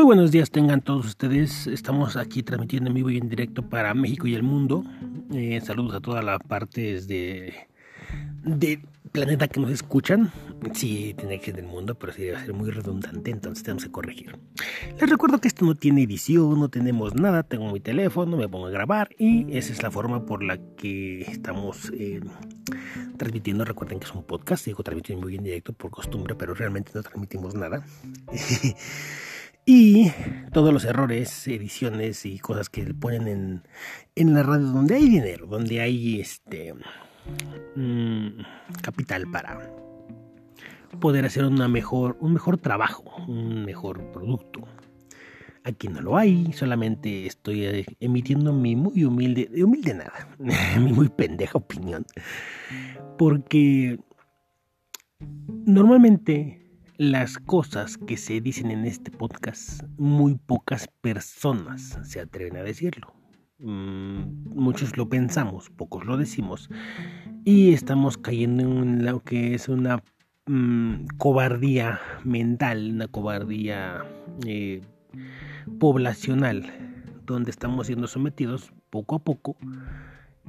Muy buenos días tengan todos ustedes. Estamos aquí transmitiendo en vivo y en directo para México y el mundo. Eh, saludos a todas las partes de, planeta que nos escuchan. Sí, tiene que ser del mundo, pero sí debe ser muy redundante, entonces tenemos que corregir. Les recuerdo que esto no tiene edición, no tenemos nada. Tengo mi teléfono, me pongo a grabar y esa es la forma por la que estamos eh, transmitiendo. Recuerden que es un podcast, digo transmitiendo muy en directo por costumbre, pero realmente no transmitimos nada. y todos los errores, ediciones y cosas que ponen en, en la radio donde hay dinero, donde hay este mm, capital para poder hacer una mejor, un mejor trabajo, un mejor producto. Aquí no lo hay, solamente estoy eh, emitiendo mi muy humilde, de humilde nada, mi muy pendeja opinión. Porque normalmente las cosas que se dicen en este podcast, muy pocas personas se atreven a decirlo. Mm, muchos lo pensamos, pocos lo decimos. Y estamos cayendo en lo que es una mm, cobardía mental, una cobardía eh, poblacional, donde estamos siendo sometidos poco a poco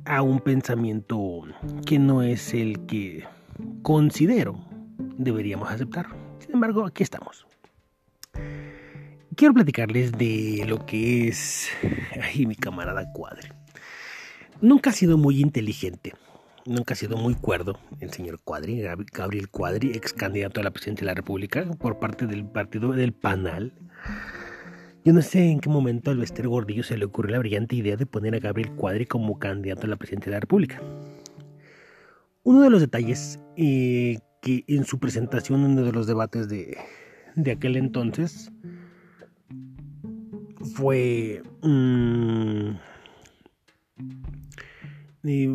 a un pensamiento que no es el que considero deberíamos aceptar. Sin embargo, aquí estamos. Quiero platicarles de lo que es ay, mi camarada Cuadri. Nunca ha sido muy inteligente, nunca ha sido muy cuerdo el señor Cuadri, Gabriel Cuadri, ex candidato a la presidencia de la República por parte del partido del PANAL. Yo no sé en qué momento al Bester Gordillo se le ocurrió la brillante idea de poner a Gabriel Cuadri como candidato a la presidencia de la República. Uno de los detalles eh, que en su presentación en uno de los debates de, aquel entonces fue, mm,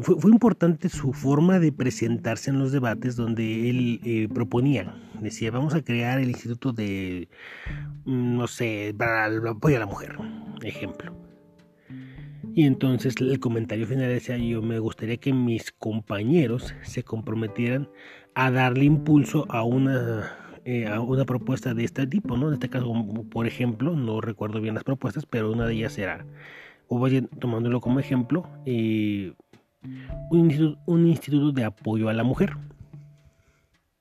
fue, importante su forma de presentarse en los debates donde él eh, proponía, decía, vamos a crear el instituto de, mm, no sé, para el apoyo a la mujer, ejemplo. Y entonces el comentario final decía, yo me gustaría que mis compañeros se comprometieran a darle impulso a una, eh, a una propuesta de este tipo, ¿no? En este caso, por ejemplo, no recuerdo bien las propuestas, pero una de ellas era, o vaya tomándolo como ejemplo, eh, un, instituto, un instituto de apoyo a la mujer.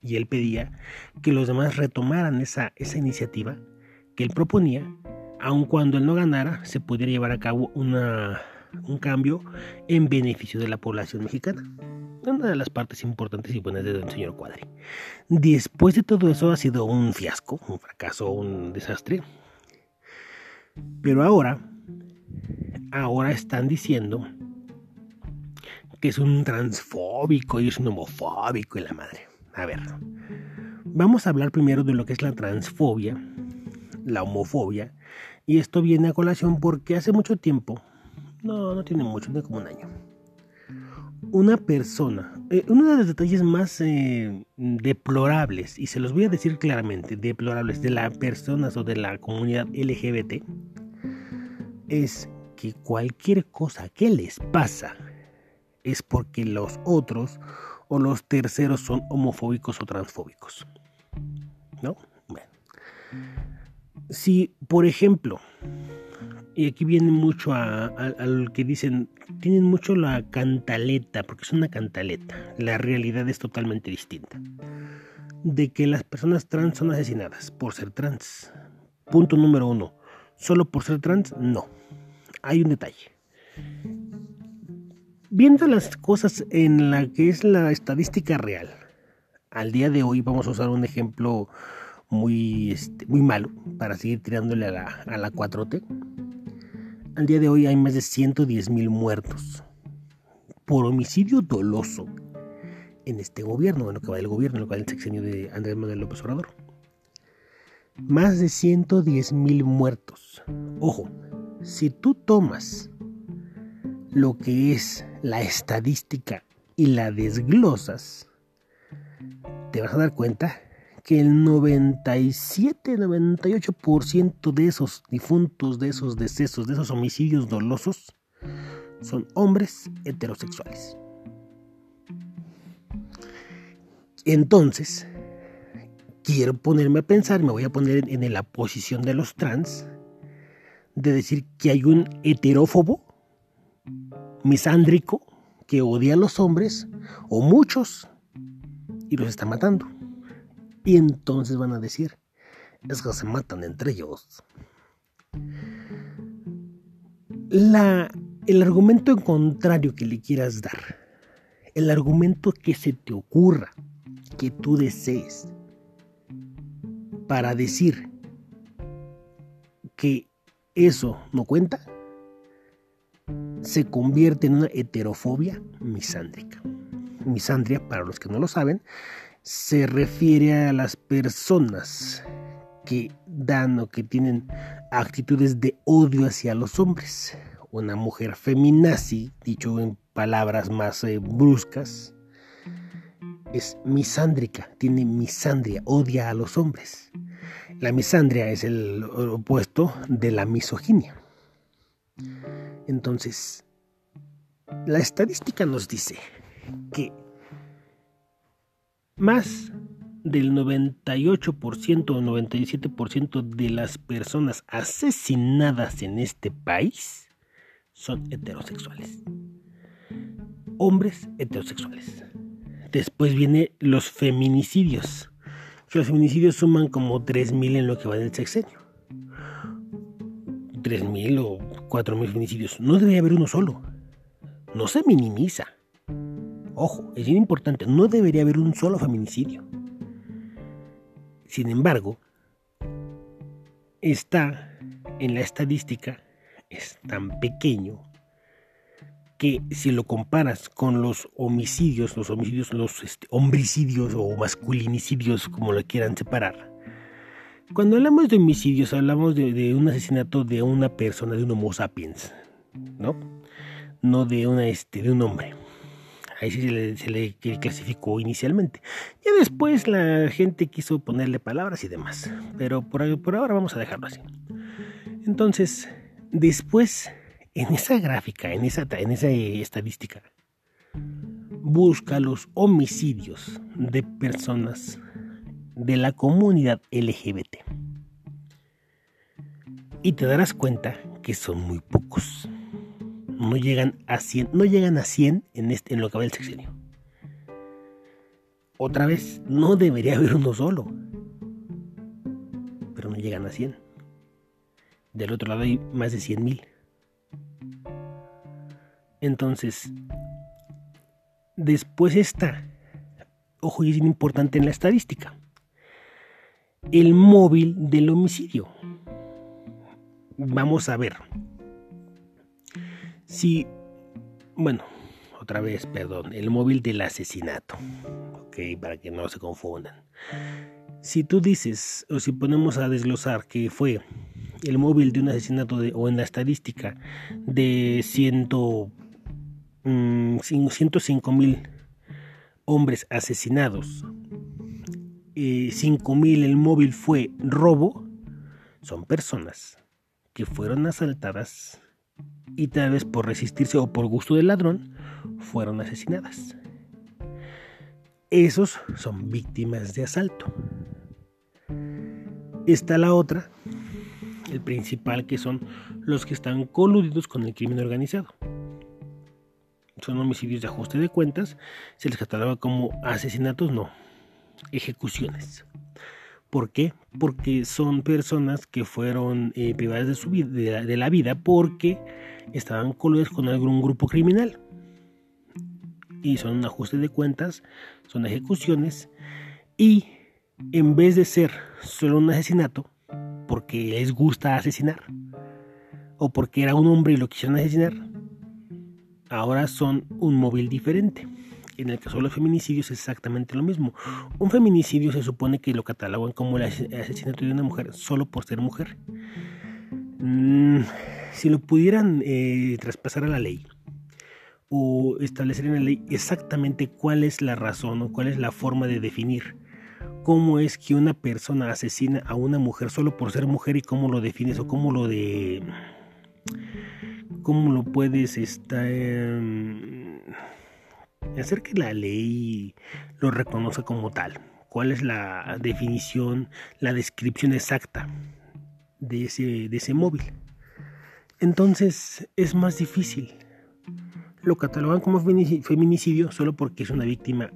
Y él pedía que los demás retomaran esa, esa iniciativa que él proponía, aun cuando él no ganara, se pudiera llevar a cabo una, un cambio en beneficio de la población mexicana una de las partes importantes y buenas del señor Cuadri. Después de todo eso ha sido un fiasco, un fracaso, un desastre. Pero ahora, ahora están diciendo que es un transfóbico y es un homofóbico y la madre. A ver, vamos a hablar primero de lo que es la transfobia, la homofobia, y esto viene a colación porque hace mucho tiempo, no, no tiene mucho, tiene como un año una persona, eh, uno de los detalles más eh, deplorables, y se los voy a decir claramente, deplorables de las personas o de la comunidad LGBT, es que cualquier cosa que les pasa es porque los otros o los terceros son homofóbicos o transfóbicos. ¿No? Bueno. Si, por ejemplo, y aquí viene mucho a, lo que dicen, tienen mucho la cantaleta, porque es una cantaleta. La realidad es totalmente distinta. De que las personas trans son asesinadas por ser trans. Punto número uno. Solo por ser trans, no. Hay un detalle. Viendo las cosas en la que es la estadística real, al día de hoy vamos a usar un ejemplo muy, este, muy malo para seguir tirándole a la, a la 4T al día de hoy hay más de 110 mil muertos por homicidio doloso en este gobierno, en lo que va del gobierno, en lo que va del sexenio de Andrés Manuel López Obrador. Más de 110 mil muertos. Ojo, si tú tomas lo que es la estadística y la desglosas, te vas a dar cuenta que el 97-98% de esos difuntos, de esos decesos, de esos homicidios dolosos, son hombres heterosexuales. Entonces, quiero ponerme a pensar, me voy a poner en, la posición de los trans, de decir que hay un heterófobo, misándrico, que odia a los hombres, o muchos, y los está matando. Y entonces van a decir, es que se matan entre ellos. El argumento en contrario que le quieras dar, el argumento que se te ocurra, que tú desees, para decir que eso no cuenta, se convierte en una heterofobia misándrica. Misandria, para los que no lo saben, se refiere a las personas que dan o que tienen actitudes de odio hacia los hombres. Una mujer feminazi, dicho en palabras más eh, bruscas, es misándrica, tiene misandria, odia a los hombres. La misandria es el opuesto de la misoginia. Entonces, la estadística nos dice que más del 98% o 97% de las personas asesinadas en este país son heterosexuales. Hombres heterosexuales. Después vienen los feminicidios. Los feminicidios suman como 3.000 en lo que va del sexenio. 3.000 o 4.000 feminicidios. No debería haber uno solo. No se minimiza. Ojo, es bien importante. No debería haber un solo feminicidio. Sin embargo, está en la estadística, es tan pequeño que si lo comparas con los homicidios, los homicidios, los este, homicidios o masculinicidios, como lo quieran separar, cuando hablamos de homicidios hablamos de, un asesinato de una persona, de un homo sapiens, ¿no? No de, una, este, de un hombre. Ahí sí se le, clasificó inicialmente. Ya después la gente quiso ponerle palabras y demás. Pero por, ahora vamos a dejarlo así. Entonces, después en esa gráfica, en esa, en esa estadística, busca los homicidios de personas de la comunidad LGBT. Y te darás cuenta que son muy pocos. No llegan a 100, no llegan a 100 en, este, en lo que va el sexenio. Otra vez, no debería haber uno solo. Pero no llegan a 100. Del otro lado hay más de 100 mil. Entonces, después está, ojo, y es importante en la estadística, el móvil del homicidio. Vamos a ver. Si, bueno, otra vez, perdón, el móvil del asesinato. Ok, para que no se confundan. Si tú dices, o si ponemos a desglosar que fue el móvil de un asesinato de, o en la estadística de ciento 105 mm, mil hombres asesinados, eh, 5 mil el móvil fue robo, son personas que fueron asaltadas y tal vez por resistirse o por gusto del ladrón fueron asesinadas. Esos son víctimas de asalto. Está la otra, el principal, que son los que están coludidos con el crimen organizado son homicidios de ajuste de cuentas, se les cataloga como asesinatos, no, ejecuciones. ¿Por qué? Porque son personas que fueron eh, privadas de, su vida, de, la, vida porque estaban coludidas con algún grupo criminal. Y son un ajuste de cuentas, son ejecuciones. Y en vez de ser solo un asesinato, porque les gusta asesinar, o porque era un hombre y lo quisieron asesinar, ahora son un móvil diferente. En el caso de los feminicidios es exactamente lo mismo. Un feminicidio se supone que lo catalogan como el asesinato de una mujer solo por ser mujer. Mm, si lo pudieran eh, traspasar a la ley o establecer en la ley exactamente cuál es la razón o cuál es la forma de definir cómo es que una persona asesina a una mujer solo por ser mujer y cómo lo defines o cómo lo de cómo lo puedes estar, hacer que la ley lo reconozca como tal, cuál es la definición, la descripción exacta de ese, de ese móvil. Entonces es más difícil. Lo catalogan como feminicidio solo porque es una víctima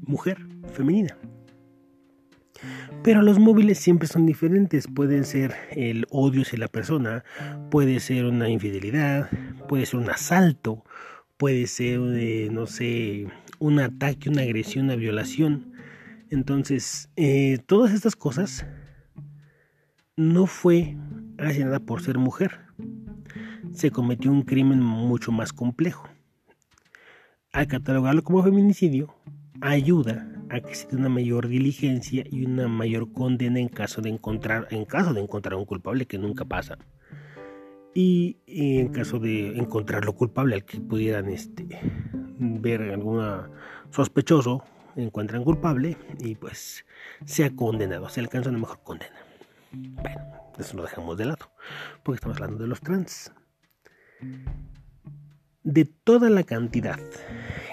mujer, femenina. Pero los móviles siempre son diferentes. Pueden ser el odio hacia la persona, puede ser una infidelidad, puede ser un asalto, puede ser, eh, no sé, un ataque, una agresión, una violación. Entonces, eh, todas estas cosas no fue nada por ser mujer. Se cometió un crimen mucho más complejo. Al catalogarlo como feminicidio, ayuda a que se una mayor diligencia y una mayor condena en caso de encontrar, en caso de encontrar un culpable que nunca pasa. Y, en caso de encontrarlo culpable al que pudieran este, ver alguna sospechoso, encuentran culpable y pues sea condenado, se alcanza una mejor condena. Bueno, eso lo dejamos de lado, porque estamos hablando de los trans. De toda la cantidad,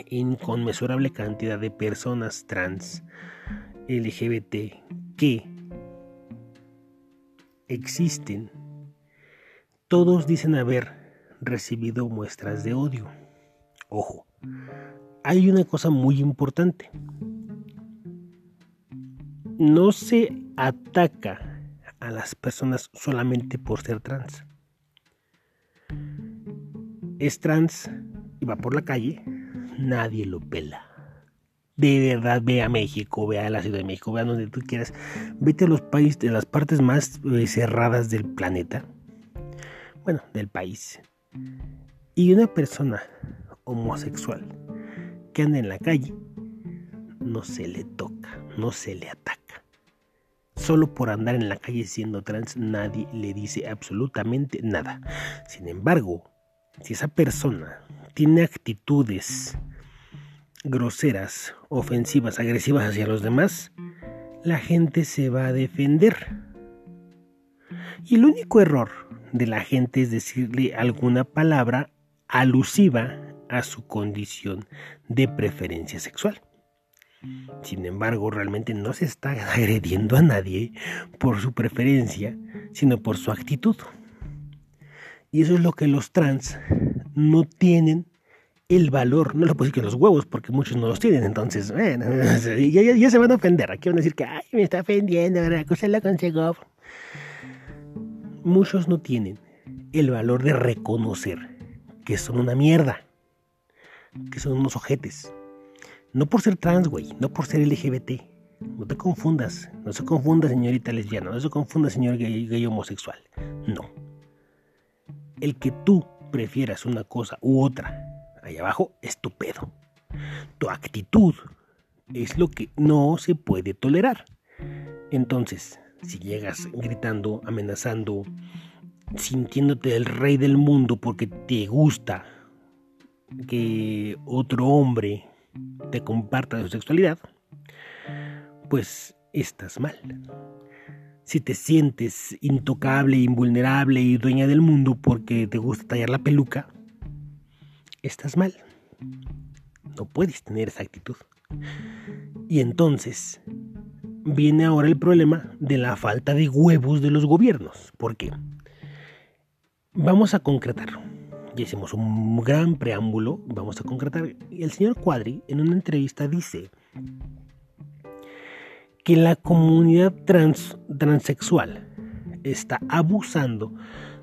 inconmensurable cantidad de personas trans LGBT que existen, todos dicen haber recibido muestras de odio. Ojo, hay una cosa muy importante. No se ataca a las personas solamente por ser trans. Es trans y va por la calle, nadie lo pela. De verdad, ve a México, ve a la Ciudad de México, ve a donde tú quieras. Vete a los países, de las partes más eh, cerradas del planeta. Bueno, del país. Y una persona homosexual que anda en la calle, no se le toca, no se le ataca. Solo por andar en la calle siendo trans nadie le dice absolutamente nada. Sin embargo, si esa persona tiene actitudes groseras, ofensivas, agresivas hacia los demás, la gente se va a defender. Y el único error de la gente es decirle alguna palabra alusiva a su condición de preferencia sexual. Sin embargo, realmente no se está agrediendo a nadie por su preferencia, sino por su actitud. Y eso es lo que los trans no tienen el valor, no lo puedo decir que los huevos, porque muchos no los tienen, entonces, bueno, ya, se van a ofender, aquí van a decir que, ay, me está ofendiendo, ¿verdad? Lo consejó. Muchos no tienen el valor de reconocer que son una mierda, que son unos ojetes, no por ser trans, güey, no por ser LGBT. No te confundas, no se confunda señorita lesbiana, no se confunda señor gay, homosexual. No. El que tú prefieras una cosa u otra ahí abajo es tu pedo. Tu actitud es lo que no se puede tolerar. Entonces, si llegas gritando, amenazando, sintiéndote el rey del mundo porque te gusta que otro hombre te comparta su sexualidad, pues estás mal. Si te sientes intocable, invulnerable y dueña del mundo porque te gusta tallar la peluca, estás mal. No puedes tener esa actitud. Y entonces viene ahora el problema de la falta de huevos de los gobiernos. ¿Por qué? Vamos a concretar hicimos un gran preámbulo, vamos a concretar. El señor Cuadri en una entrevista dice que la comunidad trans, transexual está abusando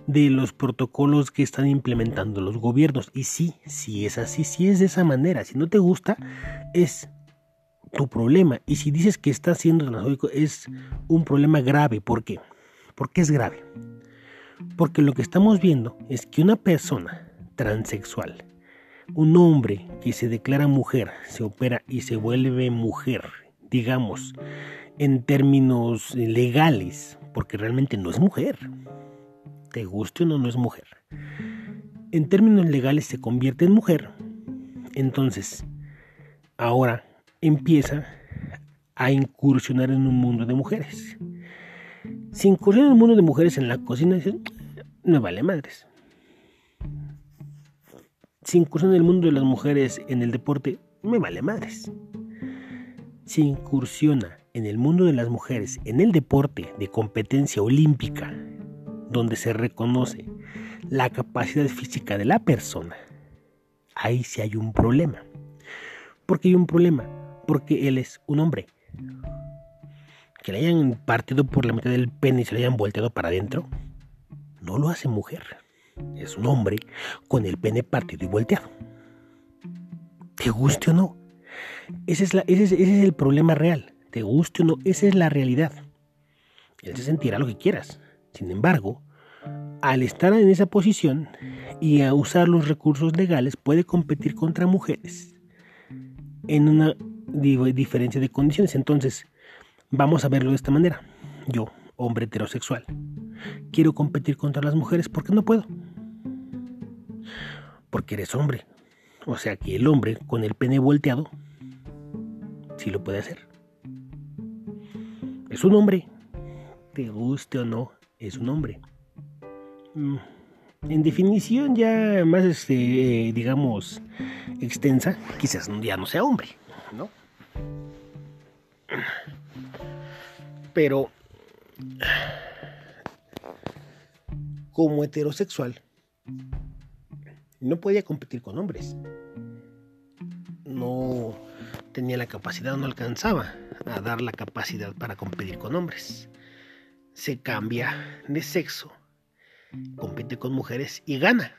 de los protocolos que están implementando los gobiernos. Y sí, sí es así, sí es de esa manera. Si no te gusta, es tu problema. Y si dices que está siendo transfóbico, es un problema grave. ¿Por qué? ¿Por qué es grave? Porque lo que estamos viendo es que una persona transexual. Un hombre que se declara mujer, se opera y se vuelve mujer, digamos, en términos legales, porque realmente no es mujer. Te guste o no, no es mujer. En términos legales se convierte en mujer. Entonces, ahora empieza a incursionar en un mundo de mujeres. Si incursiona en un mundo de mujeres en la cocina, no vale madres si incursión en el mundo de las mujeres en el deporte, me vale madres. se incursiona en el mundo de las mujeres, en el deporte de competencia olímpica, donde se reconoce la capacidad física de la persona, ahí sí hay un problema. ¿Por qué hay un problema? Porque él es un hombre. Que le hayan partido por la mitad del pene y se le hayan volteado para adentro, no lo hace mujer. Es un hombre con el pene partido y volteado. Te guste o no. Ese es, ese es el problema real. Te guste o no, esa es la realidad. Él se sentirá lo que quieras. Sin embargo, al estar en esa posición y a usar los recursos legales, puede competir contra mujeres en una diferencia de condiciones. Entonces, vamos a verlo de esta manera. Yo, hombre heterosexual, quiero competir contra las mujeres porque no puedo. Porque eres hombre. O sea que el hombre con el pene volteado sí lo puede hacer. Es un hombre. Te guste o no, es un hombre. Mm, en definición ya más, este, digamos, extensa, quizás ya no sea hombre, ¿no? Pero como heterosexual no podía competir con hombres. No tenía la capacidad, no alcanzaba a dar la capacidad para competir con hombres. Se cambia de sexo, compite con mujeres y gana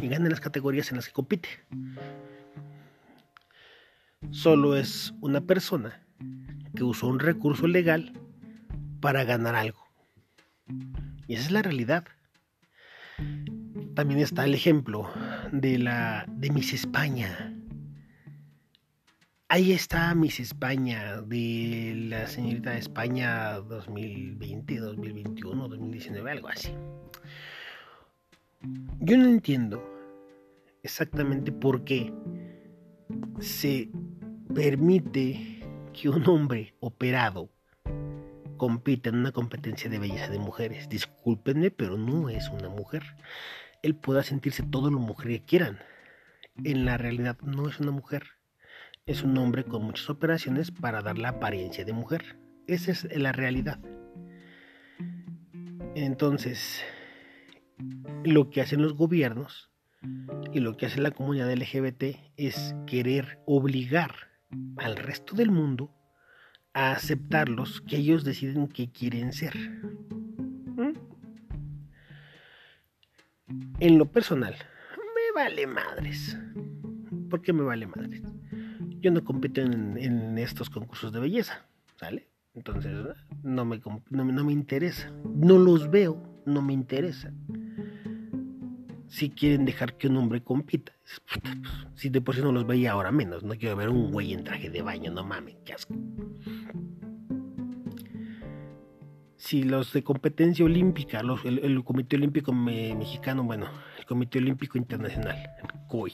y gana en las categorías en las que compite. Solo es una persona que usó un recurso legal para ganar algo. Y esa es la realidad. También está el ejemplo de la de Miss España. Ahí está Miss España de la señorita de España 2020, 2021, 2019, algo así. Yo no entiendo exactamente por qué se permite que un hombre operado compita en una competencia de belleza de mujeres. Discúlpenme, pero no es una mujer. Él pueda sentirse todo lo mujer que quieran. En la realidad no es una mujer. Es un hombre con muchas operaciones para dar la apariencia de mujer. Esa es la realidad. Entonces, lo que hacen los gobiernos y lo que hace la comunidad LGBT es querer obligar al resto del mundo a aceptarlos, que ellos deciden qué quieren ser. ¿Mm? En lo personal, me vale madres. ¿Por qué me vale madres? Yo no compito en, estos concursos de belleza, ¿sale? Entonces, no me, no me interesa. No los veo, no me interesa si quieren dejar que un hombre compita. Pues, si de por sí no los veía ahora menos, no quiero ver un güey en traje de baño, no mames, qué asco. Si los de competencia olímpica, el, Comité Olímpico Mexicano, bueno, el Comité Olímpico Internacional, el COI,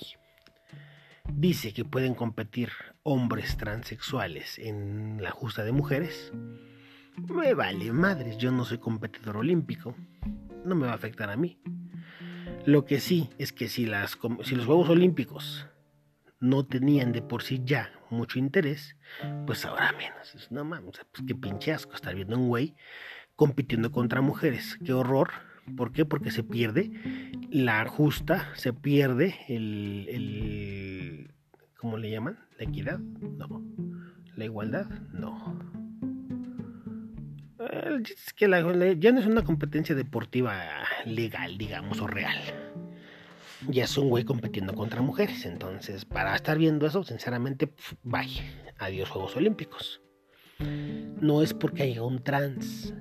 dice que pueden competir hombres transexuales en la justa de mujeres, me vale madres, yo no soy competidor olímpico, no me va a afectar a mí. Lo que sí es que si, los Juegos Olímpicos no tenían de por sí ya mucho interés, pues ahora menos. No mames, pues qué pinche asco estar viendo un güey compitiendo contra mujeres. Qué horror. ¿Por qué? Porque se pierde la justa, se pierde el, el ¿cómo le llaman? ¿La equidad? No. ¿La igualdad? No. Es que ya no es una competencia deportiva legal, digamos, o real. Ya es un güey compitiendo contra mujeres. Entonces, para estar viendo eso, sinceramente, vaya, adiós Juegos Olímpicos. No es porque haya un trans.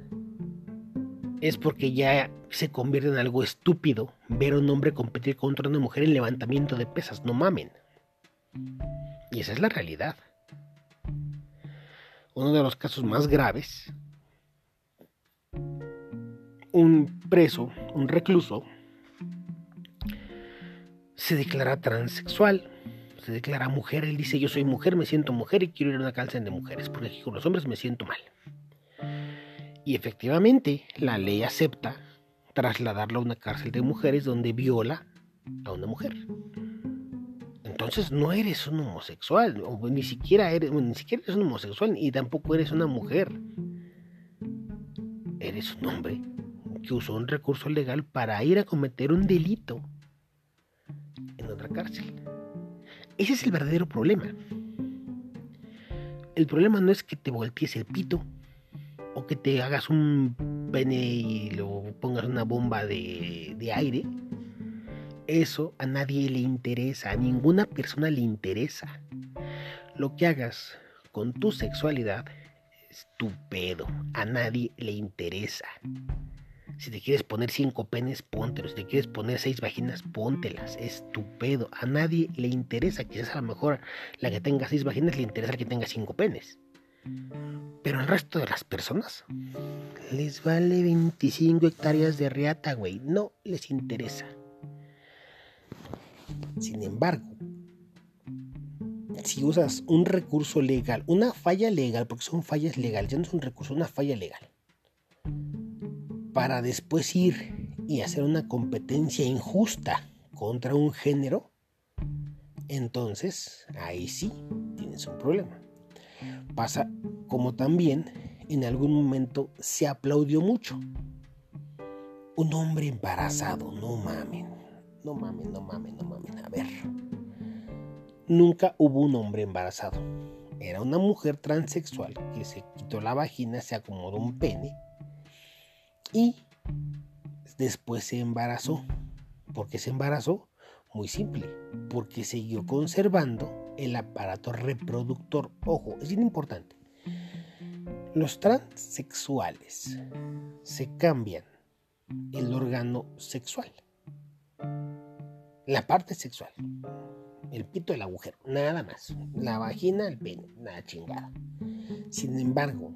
Es porque ya se convierte en algo estúpido ver a un hombre competir contra una mujer en levantamiento de pesas. No mamen. Y esa es la realidad. Uno de los casos más graves un preso, un recluso, se declara transexual, se declara mujer, él dice yo soy mujer, me siento mujer y quiero ir a una cárcel de mujeres, porque con los hombres me siento mal. Y efectivamente la ley acepta trasladarlo a una cárcel de mujeres donde viola a una mujer. entonces no eres un homosexual, ni siquiera eres, ni siquiera eres un homosexual y tampoco eres una mujer. Eres un hombre que usó un recurso legal para ir a cometer un delito en otra cárcel. Ese es el verdadero problema. El problema no es que te voltees el pito o que te hagas un pene y lo pongas una bomba de, de aire. Eso a nadie le interesa, a ninguna persona le interesa. Lo que hagas con tu sexualidad es tu pedo, a nadie le interesa. Si te quieres poner cinco penes, póntelos. Si te quieres poner seis vaginas, póntelas. Es. A nadie le interesa. Quizás a lo mejor la que tenga seis vaginas le interesa la que tenga cinco penes. Pero al resto de las personas les vale 25 hectáreas de riata, güey. No les interesa. Sin embargo, si usas un recurso legal, una falla legal, porque son fallas legales, ya no es un recurso, una falla legal, para después ir y hacer una competencia injusta contra un género, entonces ahí sí tienes un problema. Pasa como también en algún momento se aplaudió mucho. Un hombre embarazado, no mamen, no mamen, no mamen, no mamen. A ver, nunca hubo un hombre embarazado. Era una mujer transexual que se quitó la vagina, se acomodó un pene y después se embarazó. ¿Por qué se embarazó? Muy simple, porque siguió conservando el aparato reproductor. Ojo, es bien importante. Los transexuales se cambian el órgano sexual. La parte sexual. El pito, el agujero. Nada más. La vagina, el pene. Nada chingada. Sin embargo,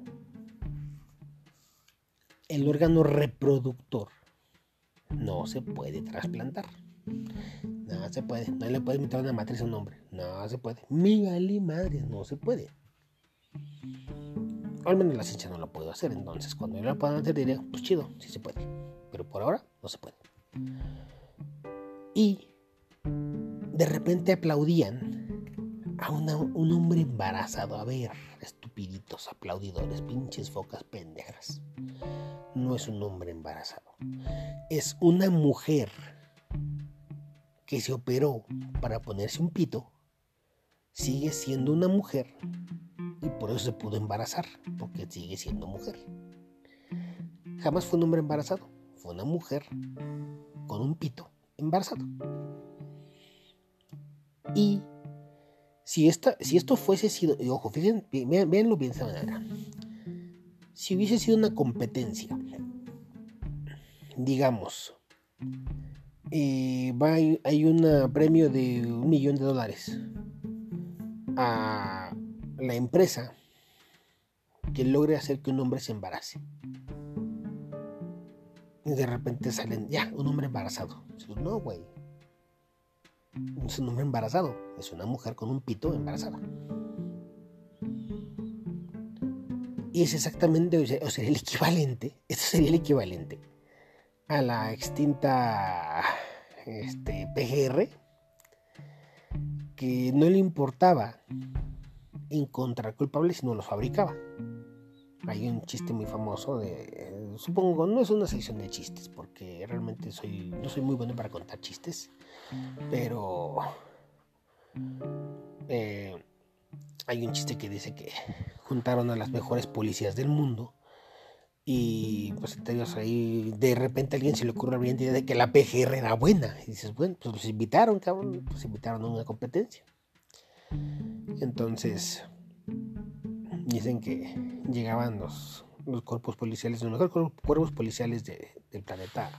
el órgano reproductor no se puede trasplantar. No se puede. No le puedes meter una matriz a un hombre. No se puede. Mírale madre, no se puede. al menos la ciencia no lo puedo hacer. Entonces, cuando yo la pueda hacer, diré, pues chido, sí se puede. Pero por ahora no se puede. Y de repente aplaudían a un hombre embarazado. A ver, estupiditos aplaudidores, pinches focas pendejas no es un hombre embarazado. Es una mujer que se operó para ponerse un pito. Sigue siendo una mujer y por eso se pudo embarazar, porque sigue siendo mujer. Jamás fue un hombre embarazado, fue una mujer con un pito embarazado. Y si, esta, si esto fuese sido, y ojo, fíjense, véanlo bien de esta manera si hubiese sido una competencia, digamos, eh, hay un premio de un millón de dólares a la empresa que logre hacer que un hombre se embarace. Y de repente salen, ya, un hombre embarazado. No, güey. Es un hombre embarazado, es una mujer con un pito embarazada. Y es exactamente, o sería el equivalente, esto sería el equivalente a la extinta este, PGR, que no le importaba encontrar culpables, sino los fabricaba. Hay un chiste muy famoso de, supongo, no es una sección de chistes, porque realmente soy, no soy muy bueno para contar chistes, pero eh, hay un chiste que dice que juntaron a las mejores policías del mundo y pues entonces ahí de repente a alguien se le ocurre la brillante idea de que la PGR era buena. Y dices bueno pues los invitaron cabrón pues invitaron a una competencia entonces dicen que llegaban los, los cuerpos policiales los mejores cuerpos policiales del planeta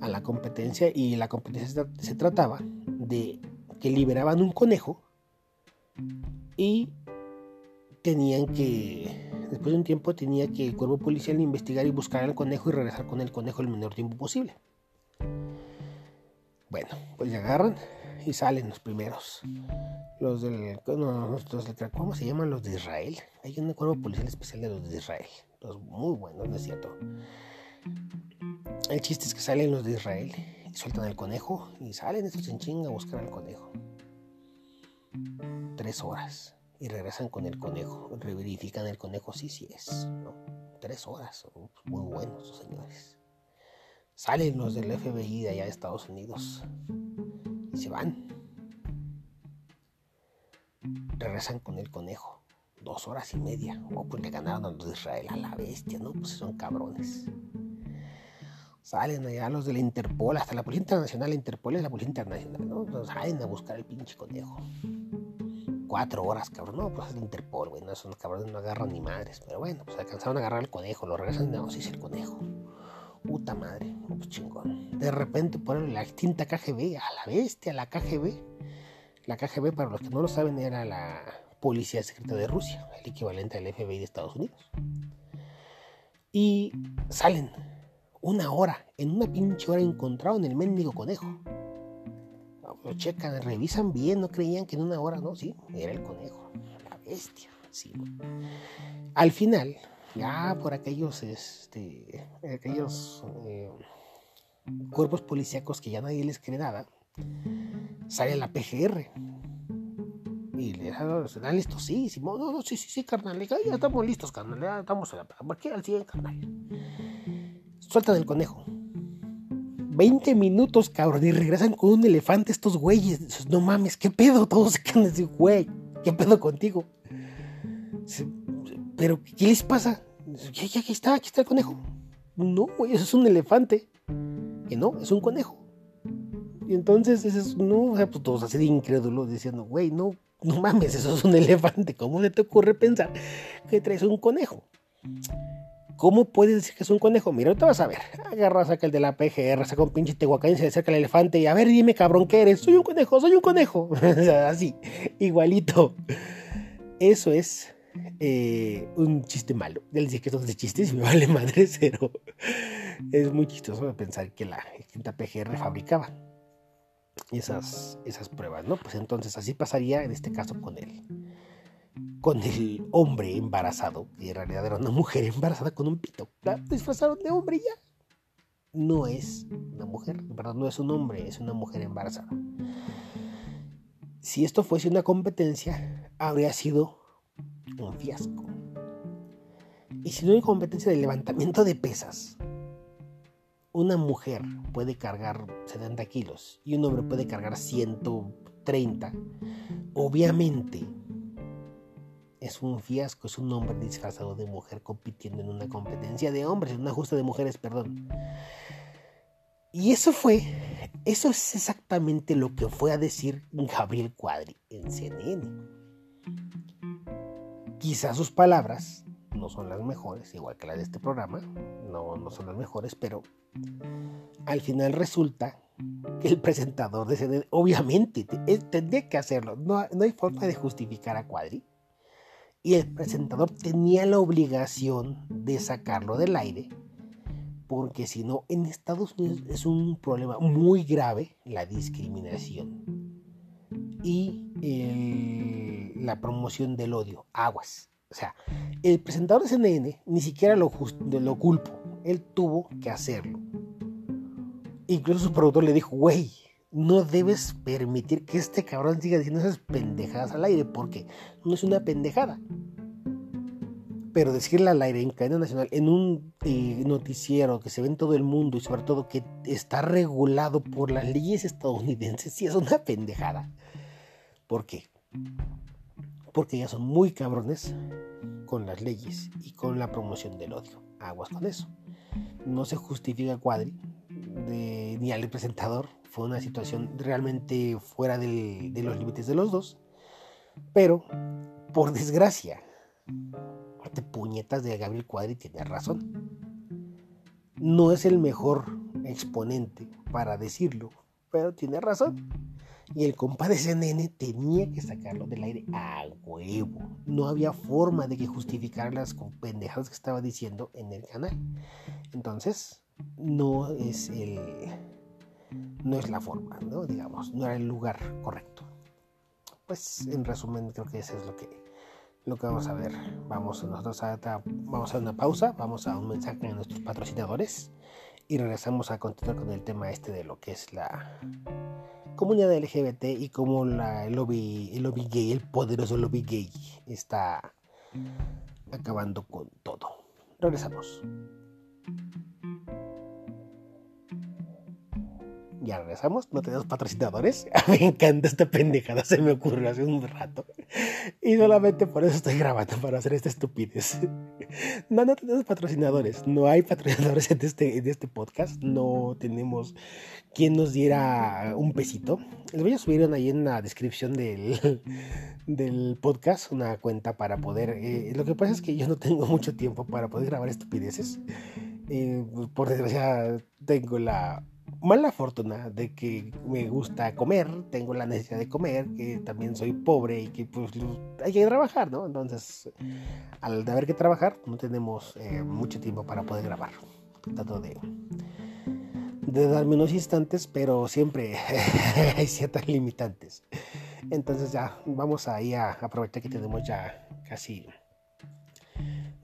a la competencia y la competencia se trataba de que liberaban un conejo y tenían que, después de un tiempo, tenía que el cuerpo policial investigar y buscar al conejo y regresar con el conejo el menor tiempo posible. Bueno, pues ya agarran y salen los primeros. Los del. ¿Cómo se llaman los de Israel? Hay un cuerpo policial especial de los de Israel. Los muy buenos, ¿no es cierto? El chiste es que salen los de Israel y sueltan al conejo y salen estos en chinga a buscar al conejo. Tres horas y regresan con el conejo. Verifican el conejo, sí, sí es. ¿no? Tres horas, muy buenos señores. Salen los del FBI de allá de Estados Unidos y se van. Regresan con el conejo. Dos horas y media. Oh, pues le ganaron a los de Israel a la bestia, ¿no? Pues son cabrones. Salen allá los de la Interpol, hasta la Policía Internacional, la Interpol es la Policía Internacional, ¿no? Salen a buscar el pinche conejo. Cuatro horas, cabrón. No, pues es la Interpol, güey. No, esos cabrones no agarran ni madres. Pero bueno, pues alcanzaron a agarrar el conejo. Lo regresan y no, sí es el conejo. Puta madre, pues chingón. De repente ponen la extinta KGB, a la bestia, la KGB. La KGB, para los que no lo saben, era la Policía Secreta de Rusia, el equivalente al FBI de Estados Unidos. Y salen una hora, en una pinche hora encontraron el mendigo conejo. Lo checan, revisan bien, no creían que en una hora, no, sí, era el conejo, la bestia, sí. Al final, ya por aquellos, este, aquellos eh, cuerpos policíacos que ya nadie les cree nada, sale la PGR. Y le dan listos, sí, no, no, sí, sí, sí, carnal, ya estamos listos, carnal, ya estamos a la, aquí al 100, carnal. Sueltan el conejo. 20 minutos, cabrón, y regresan con un elefante estos güeyes. No mames, ¿qué pedo? Todos se quedan así, güey, ¿qué pedo contigo? Pero, ¿qué les pasa? Ya, aquí está, aquí está el conejo. No, güey, eso es un elefante. Que no, es un conejo. Y entonces, eso es, no, o sea, pues todos así de incrédulos diciendo, güey, no, no mames, eso es un elefante. ¿Cómo se te ocurre pensar que traes un conejo? ¿Cómo puedes decir que es un conejo? Mira, ahorita vas a ver. Agarra, saca el de la PGR, saca un pinche tehuacán y se acerca el elefante y a ver, dime cabrón, ¿qué eres? Soy un conejo, soy un conejo. Así, igualito. Eso es eh, un chiste malo. Ya les que esto es de chistes y me vale madre cero. Es muy chistoso pensar que la quinta PGR fabricaba esas, esas pruebas, ¿no? Pues entonces así pasaría en este caso con él con el hombre embarazado, que en realidad era una mujer embarazada con un pito. La disfrazaron de hombre ya. No es una mujer, verdad, no es un hombre, es una mujer embarazada. Si esto fuese una competencia, habría sido un fiasco. Y si no hay competencia de levantamiento de pesas, una mujer puede cargar 70 kilos y un hombre puede cargar 130, obviamente es un fiasco, es un hombre disfrazado de mujer compitiendo en una competencia de hombres, en una justa de mujeres, perdón. Y eso fue, eso es exactamente lo que fue a decir Gabriel Cuadri en CNN. Quizás sus palabras no son las mejores, igual que las de este programa, no, no son las mejores, pero al final resulta que el presentador de CNN, obviamente, tendría que hacerlo, no, no hay forma de justificar a Cuadri y el presentador tenía la obligación de sacarlo del aire porque si no en Estados Unidos es un problema muy grave la discriminación y la promoción del odio, aguas. O sea, el presentador de CNN ni siquiera lo, lo culpo, él tuvo que hacerlo. Incluso su productor le dijo, güey, no debes permitir que este cabrón siga diciendo esas pendejadas al aire, porque no es una pendejada. Pero decirle al aire en cadena nacional, en un eh, noticiero que se ve en todo el mundo y sobre todo que está regulado por las leyes estadounidenses, sí es una pendejada. ¿Por qué? Porque ya son muy cabrones con las leyes y con la promoción del odio. Aguas con eso. No se justifica Cuadri ni al presentador fue una situación realmente fuera de los límites de los dos. Pero, por desgracia, de puñetas de Gabriel Cuadri tiene razón. No es el mejor exponente para decirlo, pero tiene razón. Y el compa de CNN tenía que sacarlo del aire a huevo. No había forma de que justificara las pendejadas que estaba diciendo en el canal. Entonces, no es el no es la forma, ¿no? Digamos, no era el lugar correcto. Pues en resumen creo que eso es lo que, lo que vamos a ver. Vamos nosotros a, vamos a una pausa, vamos a un mensaje de nuestros patrocinadores y regresamos a continuar con el tema este de lo que es la comunidad LGBT y cómo la, el, lobby, el lobby gay, el poderoso lobby gay, está acabando con todo. Regresamos. Ya regresamos, no tenemos patrocinadores. Me encanta esta pendejada, se me ocurrió hace un rato. Y solamente por eso estoy grabando, para hacer esta estupidez. No, no tenemos patrocinadores, no hay patrocinadores en este, en este podcast, no tenemos quien nos diera un pesito. Les voy a subir ahí en la descripción del, del podcast una cuenta para poder... Eh, lo que pasa es que yo no tengo mucho tiempo para poder grabar estupideces. Eh, por desgracia tengo la mala fortuna de que me gusta comer, tengo la necesidad de comer, que también soy pobre y que pues hay que trabajar, ¿no? Entonces, al haber que trabajar, no tenemos eh, mucho tiempo para poder grabar. Trato de, de darme unos instantes, pero siempre hay ciertas limitantes. Entonces ya vamos ahí a aprovechar que tenemos ya casi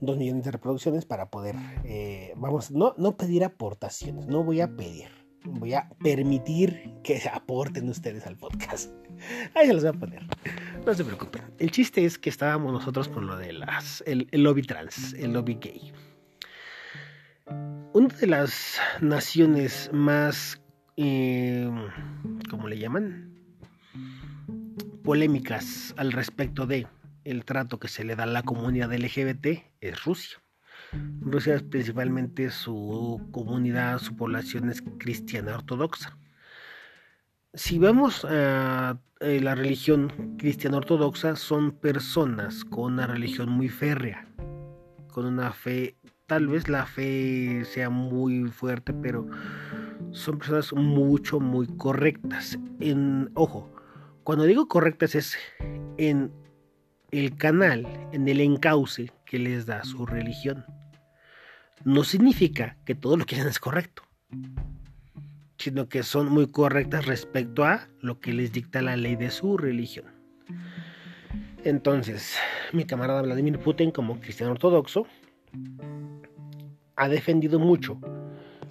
dos millones de reproducciones para poder, eh, vamos, no, no pedir aportaciones, no voy a pedir voy a permitir que aporten ustedes al podcast. Ahí se los voy a poner. No se preocupen. El chiste es que estábamos nosotros con lo de las el, lobby trans, el lobby gay. Una de las naciones más, eh, ¿cómo le llaman? Polémicas al respecto de el trato que se le da a la comunidad LGBT es Rusia. Rusia es principalmente su comunidad, su población es cristiana ortodoxa. Si vemos a eh, la religión cristiana ortodoxa, son personas con una religión muy férrea, con una fe, tal vez la fe sea muy fuerte, pero son personas mucho, muy correctas. En, ojo, cuando digo correctas es en el canal, en el encauce que les da su religión no significa que todo lo que hacen es correcto, sino que son muy correctas respecto a lo que les dicta la ley de su religión. Entonces, mi camarada Vladimir Putin, como cristiano ortodoxo, ha defendido mucho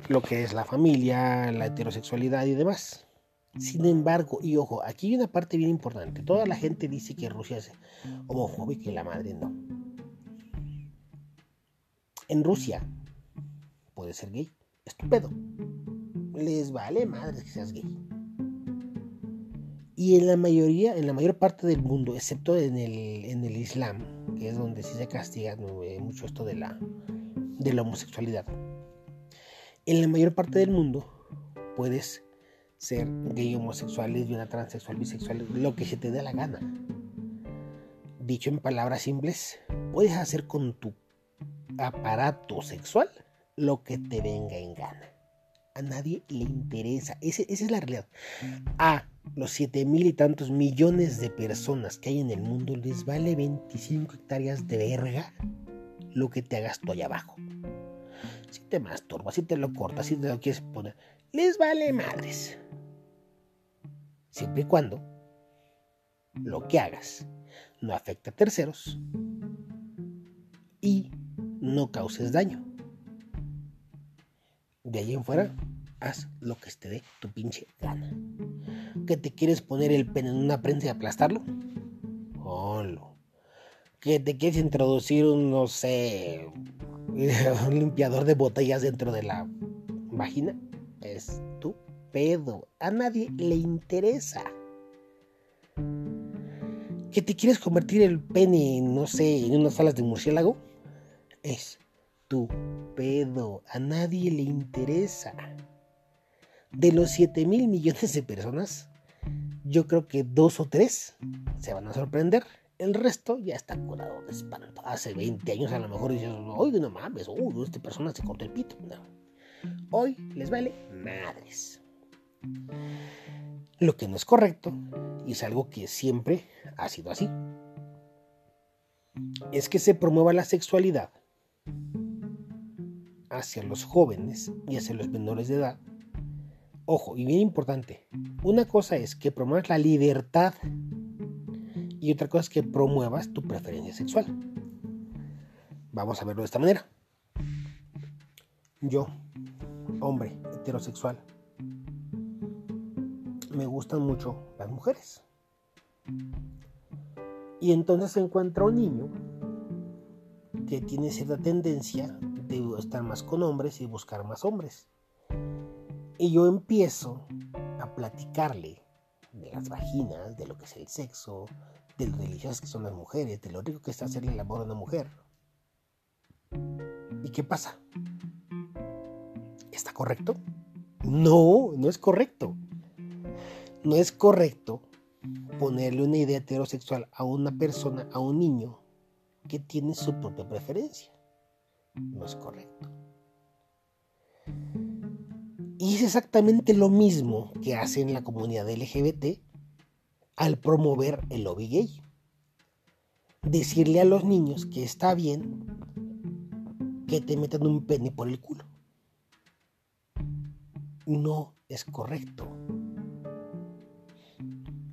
lo que es la familia, la heterosexualidad y demás. Sin embargo, y ojo, aquí hay una parte bien importante. Toda la gente dice que Rusia es homofóbica y la madre no. En Rusia, puede ser gay. Estupendo. Les vale madre que seas gay. Y en la mayoría, en la mayor parte del mundo, excepto en el, en el Islam, que es donde sí se castiga eh, mucho esto de la, de la homosexualidad. En la mayor parte del mundo puedes ser gay, homosexual, lesbiana, transexual, bisexual, lo que se te dé la gana. Dicho en palabras simples, puedes hacer con tu aparato sexual lo que te venga en gana. A nadie le interesa. esa es la realidad. A los siete mil y tantos millones de personas que hay en el mundo les vale 25 hectáreas de verga lo que te hagas tú allá abajo. Si te masturbas, si te lo cortas, si te lo quieres poner, les vale madres. Siempre y cuando lo que hagas no afecte a terceros y no causes daño. De ahí en fuera, haz lo que te dé tu pinche gana. ¿Que te quieres poner el pene en una prensa y aplastarlo? Holo. ¿Que te quieres introducir un, no sé, un limpiador de botellas dentro de la vagina? Es tu pedo. A nadie le interesa. ¿Que te quieres convertir el pene, no sé, en unas alas de murciélago? Es tu pedo. A nadie le interesa. De los 7 mil millones de personas, yo creo que dos o tres se van a sorprender. El resto ya está curado de espanto. Hace 20 años a lo mejor dices, oye, no mames, uy, esta persona se cortó el pito. Hoy les vale madres. Lo que no es correcto, y es algo que siempre ha sido así, es que se promueva la sexualidad hacia los jóvenes y hacia los menores de edad. Ojo, y bien importante, una cosa es que promuevas la libertad y otra cosa es que promuevas tu preferencia sexual. Vamos a verlo de esta manera. Yo, hombre heterosexual, me gustan mucho las mujeres. Y entonces se encuentra un niño que tiene cierta tendencia estar más con hombres y buscar más hombres. Y yo empiezo a platicarle de las vaginas, de lo que es el sexo, de lo deliciosas que son las mujeres, de lo rico que está hacerle el amor a una mujer. ¿Y qué pasa? ¿Está correcto? No, no es correcto. No es correcto ponerle una idea heterosexual a una persona, a un niño, que tiene su propia preferencia. No es correcto. Y es exactamente lo mismo que hacen la comunidad LGBT al promover el lobby gay. Decirle a los niños que está bien que te metan un pene por el culo. No es correcto.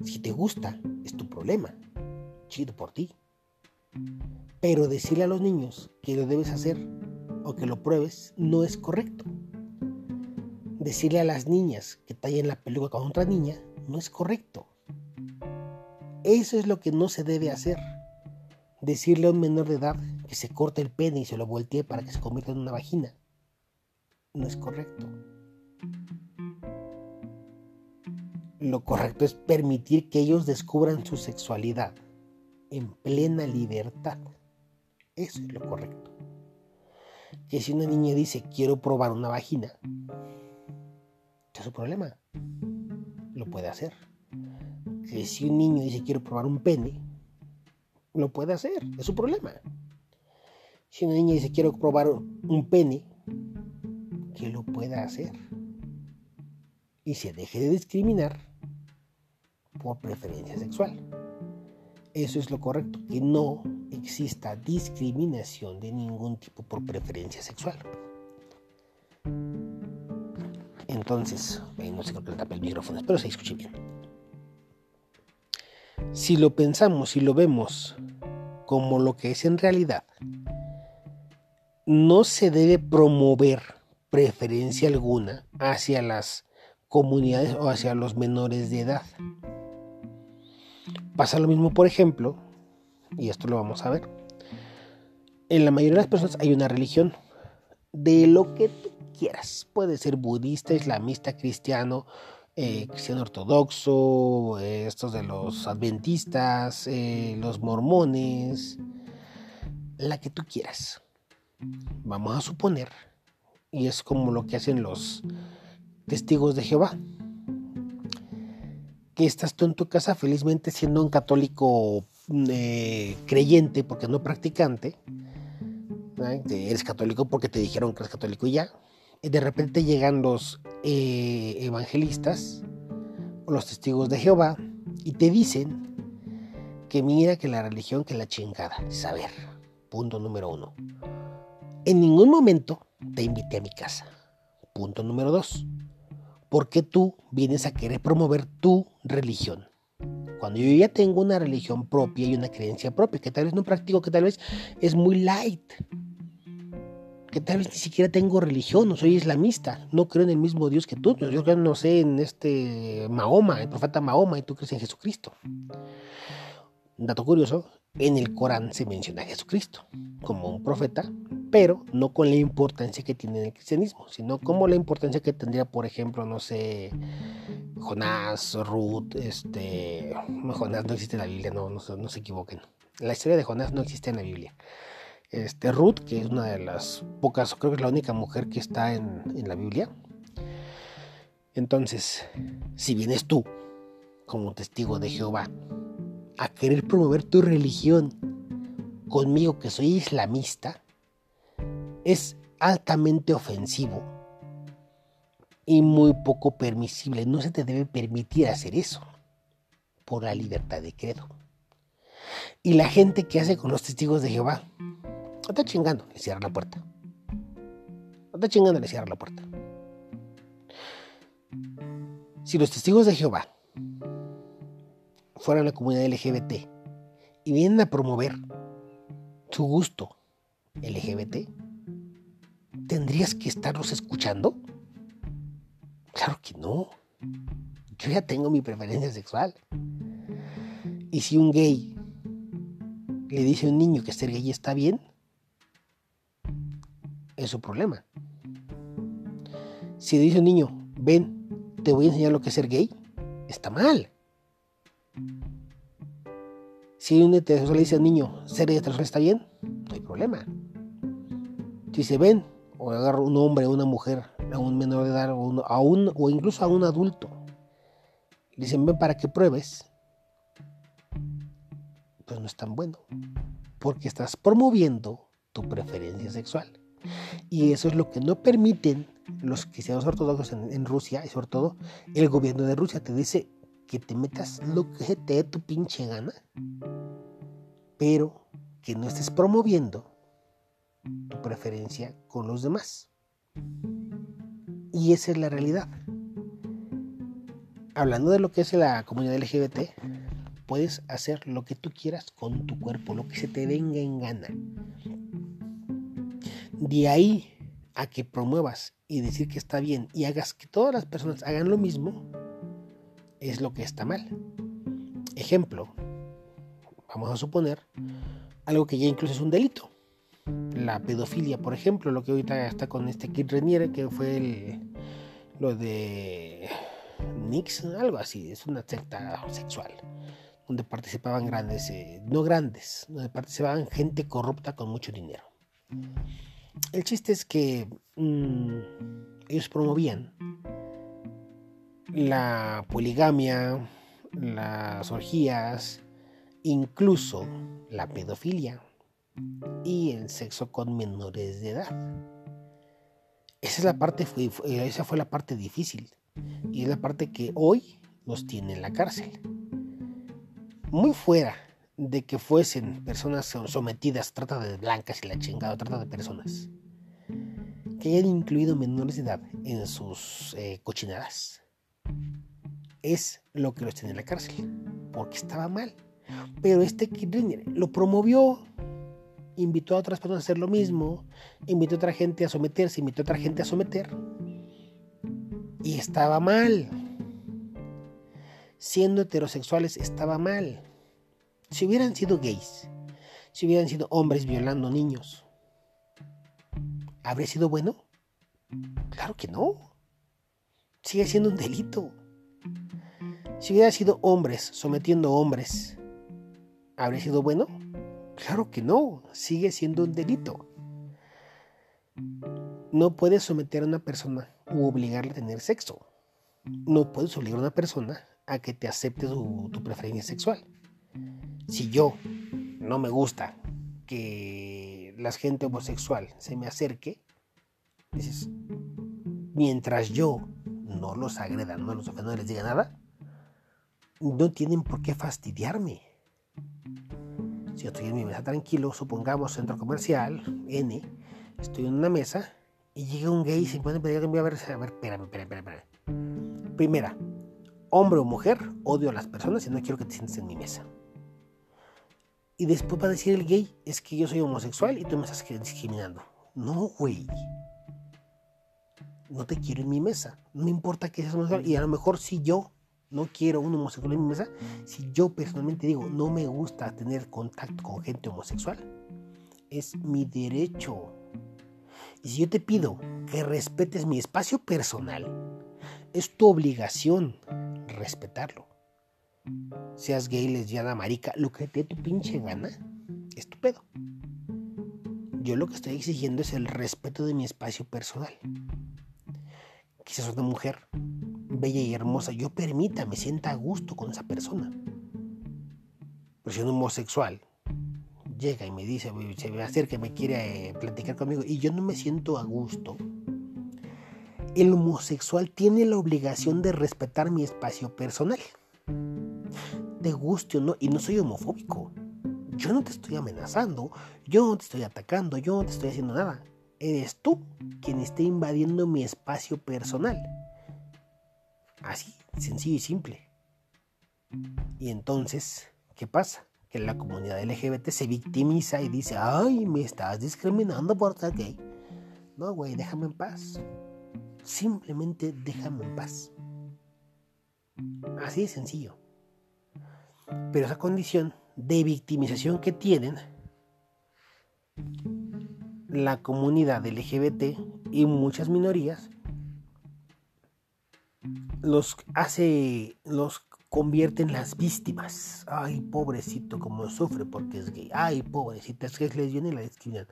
Si te gusta, es tu problema. Chido por ti. Pero decirle a los niños que lo debes hacer o que lo pruebes no es correcto. Decirle a las niñas que tallen la peluca con otra niña no es correcto. Eso es lo que no se debe hacer. Decirle a un menor de edad que se corte el pene y se lo voltee para que se convierta en una vagina no es correcto. Lo correcto es permitir que ellos descubran su sexualidad en plena libertad. Eso es lo correcto. Que si una niña dice quiero probar una vagina, es su problema. Lo puede hacer. Que si un niño dice quiero probar un pene, lo puede hacer. Es su problema. Si una niña dice quiero probar un pene, que lo pueda hacer. Y se deje de discriminar por preferencia sexual. Eso es lo correcto, que no exista discriminación de ningún tipo por preferencia sexual. Entonces, no sé creo que el micrófono, espero se escuche bien. Si lo pensamos y lo vemos como lo que es en realidad, no se debe promover preferencia alguna hacia las comunidades o hacia los menores de edad. Pasa lo mismo, por ejemplo, y esto lo vamos a ver. En la mayoría de las personas hay una religión de lo que tú quieras. Puede ser budista, islamista, cristiano, eh, cristiano ortodoxo, estos de los adventistas, eh, los mormones, la que tú quieras. Vamos a suponer, y es como lo que hacen los testigos de Jehová que estás tú en tu casa felizmente siendo un católico eh, creyente, porque no practicante, eres católico porque te dijeron que eres católico y ya, y de repente llegan los eh, evangelistas, los testigos de Jehová, y te dicen que mira que la religión, que la chingada, saber, punto número uno. En ningún momento te invité a mi casa. Punto número dos qué tú vienes a querer promover tu religión. Cuando yo ya tengo una religión propia y una creencia propia, que tal vez no practico, que tal vez es muy light, que tal vez ni siquiera tengo religión, no soy islamista, no creo en el mismo Dios que tú, yo creo, no sé, en este Mahoma, el profeta Mahoma, y tú crees en Jesucristo. Dato curioso, en el Corán se menciona a Jesucristo como un profeta, pero no con la importancia que tiene en el cristianismo, sino como la importancia que tendría, por ejemplo, no sé, Jonás, Ruth, este, Jonás no existe en la Biblia, no, no, se equivoquen. La historia de Jonás no existe en la Biblia. Este, Ruth, que es una de las pocas, creo que es la única mujer que está en, en la Biblia. Entonces, si vienes tú como testigo de Jehová a querer promover tu religión conmigo que soy islamista es altamente ofensivo y muy poco permisible. No se te debe permitir hacer eso por la libertad de credo. Y la gente que hace con los testigos de Jehová, está chingando, le cierra la puerta. Está chingando, le cierra la puerta. Si los testigos de Jehová fuera la comunidad LGBT y vienen a promover su gusto LGBT, ¿tendrías que estarlos escuchando? Claro que no. Yo ya tengo mi preferencia sexual. Y si un gay le dice a un niño que ser gay está bien, es su problema. Si le dice a un niño, ven, te voy a enseñar lo que es ser gay, está mal. Si un heterosexual le dice al niño, ser heterosexual está bien, no hay problema. Si se ven, o agarra un hombre o una mujer, a un menor de edad, o, incluso a un adulto, le dicen, ven para que pruebes, pues no es tan bueno. Porque estás promoviendo tu preferencia sexual. Y eso es lo que no permiten los cristianos ortodoxos en, Rusia y sobre todo el gobierno de Rusia. Te dice que te metas lo que te dé tu pinche gana, pero que no estés promoviendo preferencia con los demás. Y esa es la realidad. Hablando de lo que es la comunidad LGBT, puedes hacer lo que tú quieras con tu cuerpo, lo que se te venga en gana. De ahí a que promuevas y decir que está bien y hagas que todas las personas hagan lo mismo, es lo que está mal. Ejemplo, vamos a suponer algo que ya incluso es un delito. La pedofilia, por ejemplo, lo que ahorita está con este Kid Renier, que fue el, lo de Nix, algo así, es una secta sexual, donde participaban grandes, eh, no grandes, donde participaban gente corrupta con mucho dinero. El chiste es que mm, ellos promovían la poligamia, las orgías, incluso la pedofilia y el sexo con menores de edad. Esa es la parte, esa fue la parte difícil y es la parte que hoy los tiene en la cárcel. Muy fuera de que fuesen personas sometidas, trata de blancas y la chingada, trata de personas que hayan incluido menores de edad en sus eh, cochinadas, es lo que los tiene en la cárcel, porque estaba mal. Pero este Kid lo promovió, invitó a otras personas a hacer lo mismo, invitó a otra gente a someterse, invitó a otra gente a someter, y estaba mal. Siendo heterosexuales estaba mal. Si hubieran sido gays, si hubieran sido hombres violando niños, ¿habría sido bueno? Claro que no. Sigue siendo un delito. Si hubiera sido hombres sometiendo hombres, ¿habría sido bueno? Claro que no. Sigue siendo un delito. No puedes someter a una persona u obligarle a tener sexo. No puedes obligar a una persona a que te acepte tu preferencia sexual si yo no me gusta que la gente homosexual se me acerque, dices, mientras yo no los agreda, no los ofenda, no les diga nada, no tienen por qué fastidiarme. Si yo estoy en mi mesa tranquilo, supongamos centro comercial, N, estoy en una mesa y llega un gay y se pone a pedir a ver, a ver, espérame, espérame, espérame. Primera, hombre o mujer, odio a las personas y no quiero que te sientes en mi mesa. Y después va a decir el gay, es que yo soy homosexual y tú me estás discriminando. No, güey. No te quiero en mi mesa. No me importa que seas homosexual. Y a lo mejor si yo no quiero un homosexual en mi mesa, si yo personalmente digo, no me gusta tener contacto con gente homosexual, es mi derecho. Y si yo te pido que respetes mi espacio personal, es tu obligación respetarlo seas gay, lesbiana, marica, lo que te dé tu pinche gana, es tu pedo. Yo lo que estoy exigiendo es el respeto de mi espacio personal. Quizás una mujer bella y hermosa, yo permita, me sienta a gusto con esa persona. Pero si un homosexual llega y me dice, se me acerca, me quiere eh, platicar conmigo y yo no me siento a gusto, el homosexual tiene la obligación de respetar mi espacio personal te guste o no, y no soy homofóbico. Yo no te estoy amenazando, yo no te estoy atacando, yo no te estoy haciendo nada. Eres tú quien está invadiendo mi espacio personal. Así, sencillo y simple. Y entonces, ¿qué pasa? Que la comunidad LGBT se victimiza y dice, ay, me estás discriminando por ser gay. No, güey, déjame en paz. Simplemente déjame en paz. Así de sencillo. Pero esa condición de victimización que tienen la comunidad LGBT y muchas minorías los hace, los convierte en las víctimas. Ay, pobrecito, como sufre porque es gay. Ay, pobrecita, es que es lesbiana y la discriminan.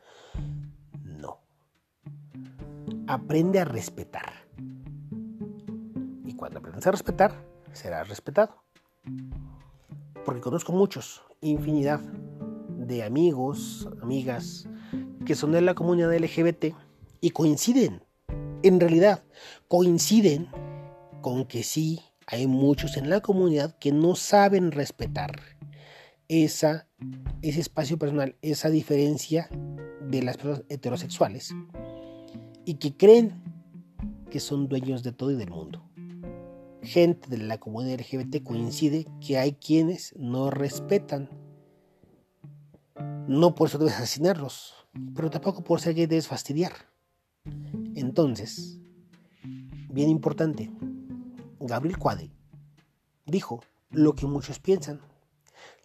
No. Aprende a respetar. Y cuando aprendes a respetar, serás respetado. Porque conozco muchos, infinidad de amigos, amigas, que son de la comunidad LGBT y coinciden, en realidad, coinciden con que sí hay muchos en la comunidad que no saben respetar esa, ese espacio personal, esa diferencia de las personas heterosexuales y que creen que son dueños de todo y del mundo. Gente de la comunidad LGBT coincide que hay quienes no respetan. No por eso debes asesinarlos, pero tampoco por ser gay debes fastidiar. Entonces, bien importante, Gabriel Cuadri dijo lo que muchos piensan.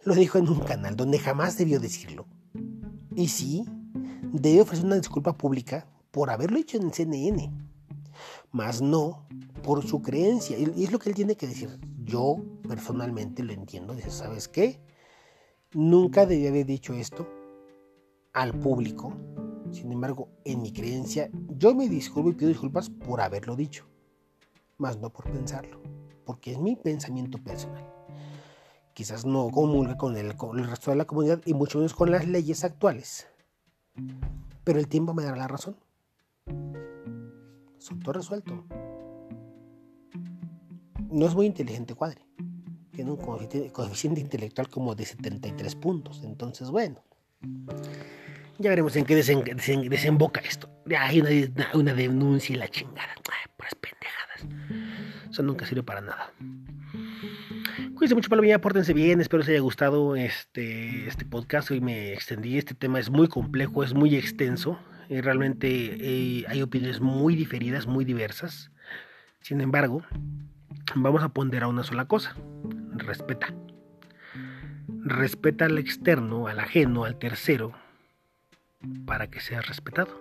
Lo dijo en un canal donde jamás debió decirlo. Y sí, debe ofrecer una disculpa pública por haberlo hecho en CNN, más no por su creencia. Y es lo que él tiene que decir. Yo personalmente lo entiendo. Dice, ¿sabes qué? Nunca debía haber dicho esto al público. Sin embargo, en mi creencia, yo me disculpo y pido disculpas por haberlo dicho, más no por pensarlo, porque es mi pensamiento personal. Quizás no comulga con el, resto de la comunidad y mucho menos con las leyes actuales. Pero el tiempo me dará la razón. Asunto resuelto. No es muy inteligente Cuadre. Tiene un coeficiente intelectual como de 73 puntos. Entonces, bueno. Ya veremos en qué desemboca esto. Hay una, denuncia y la chingada. Eso nunca sirve para nada. Cuídense mucho, palomilla, pórtense bien. Espero les haya gustado este, este podcast. Hoy me extendí. Este tema es muy complejo, es muy extenso. Y realmente eh, hay opiniones muy diferidas, muy diversas. Sin embargo, vamos a ponderar una sola cosa. Respeta. Respeta al externo, al ajeno, al tercero, para que seas respetado.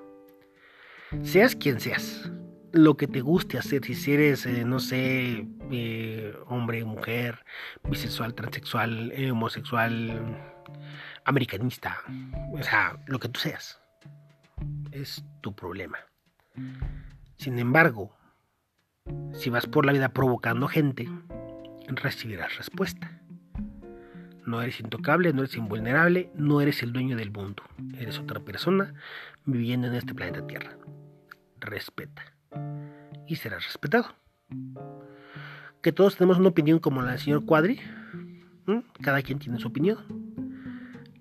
Seas quien seas, lo que te guste hacer, si eres, eh, no sé, eh, hombre, mujer, bisexual, transexual, homosexual, americanista, o sea, lo que tú seas, es tu problema. Sin embargo, si vas por la vida provocando gente, recibirás respuesta. No eres intocable, no eres invulnerable, no eres el dueño del mundo. Eres otra persona viviendo en este planeta Tierra. Respeta. Y serás respetado. Que todos tenemos una opinión como la del señor Cuadri. Cada quien tiene su opinión.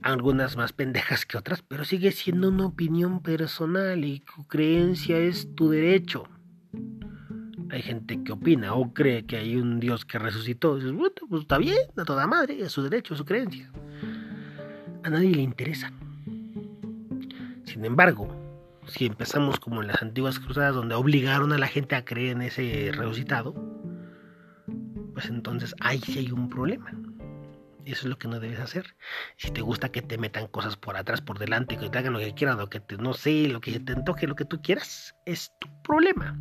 Algunas más pendejas que otras, pero sigue siendo una opinión personal y tu creencia es tu derecho hay gente que opina o cree que hay un Dios que resucitó. bueno, pues está bien, a toda madre, es su derecho, es su creencia. A nadie le interesa. Sin embargo, si empezamos como en las antiguas cruzadas donde obligaron a la gente a creer en ese resucitado, pues entonces ahí sí hay un problema. Eso es lo que no debes hacer. Si te gusta que te metan cosas por atrás, por delante, que te hagan lo que quieran, o que te, no sé, lo que te antoje, lo que tú quieras, es tu problema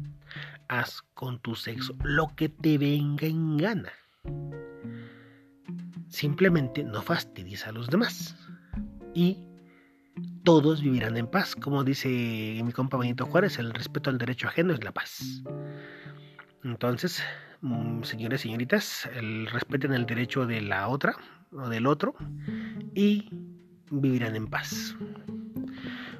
haz con tu sexo lo que te venga en gana. Simplemente no fastidies a los demás. Y todos vivirán en paz. Como dice mi compa Benito Juárez, el respeto al derecho ajeno es la paz. Entonces, mm, señores y señoritas, el, respeten el derecho de la otra o del otro y vivirán en paz.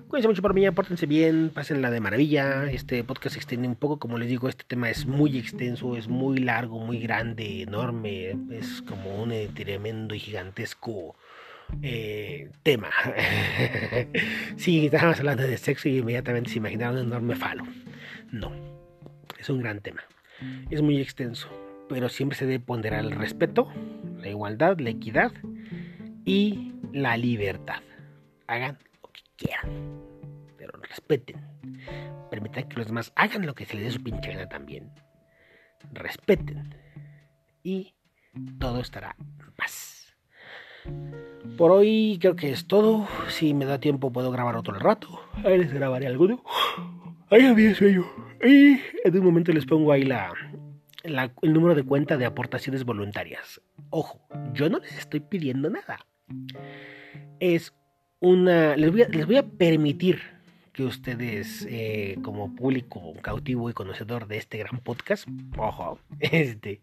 Cuídense mucho por mí, apórtense bien, pásenla de maravilla. Este podcast se extiende un poco, como les digo, este tema es muy extenso, es muy largo, muy grande, enorme, es como un tremendo y gigantesco eh, tema. sí, estábamos hablando de sexo y inmediatamente se imaginaron un enorme falo. No, es un gran tema. Es muy extenso, pero siempre se debe ponderar el respeto, la igualdad, la equidad y la libertad. Hagan lo que quieran respeten. permitan que los demás hagan lo que se les dé su pinche gana también. Respeten. Y todo estará más. Por hoy creo que es todo. Si me da tiempo puedo grabar otro rato. Ahí les grabaré alguno. Ahí había sueño. Y en un momento les pongo ahí la, el número de cuenta de aportaciones voluntarias. Ojo, yo no les estoy pidiendo nada. Es una... Les voy a, les voy a permitir que ustedes, eh, como público cautivo y conocedor de este gran podcast, ojo, este,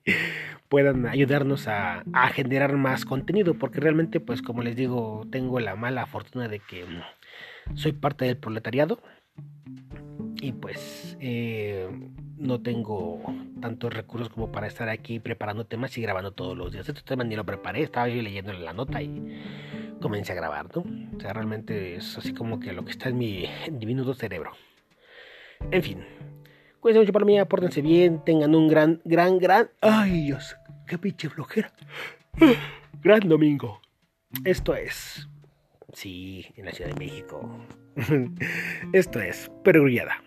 puedan ayudarnos a, a, generar más contenido, porque realmente, pues como les digo, tengo la mala fortuna de que soy parte del proletariado y pues eh, no tengo tantos recursos como para estar aquí preparando temas y grabando todos los días. Este tema ni lo preparé, estaba yo leyendo la nota y comencé a grabar, ¿no? O sea, realmente es así como que lo que está en mi diminuto cerebro. En fin, cuídense mucho para mí, apórtense bien, tengan un gran, gran, gran... ¡Ay, Dios! ¡Qué pinche flojera! Gran domingo. Esto es... Sí, en la Ciudad de México. Esto es Perullada.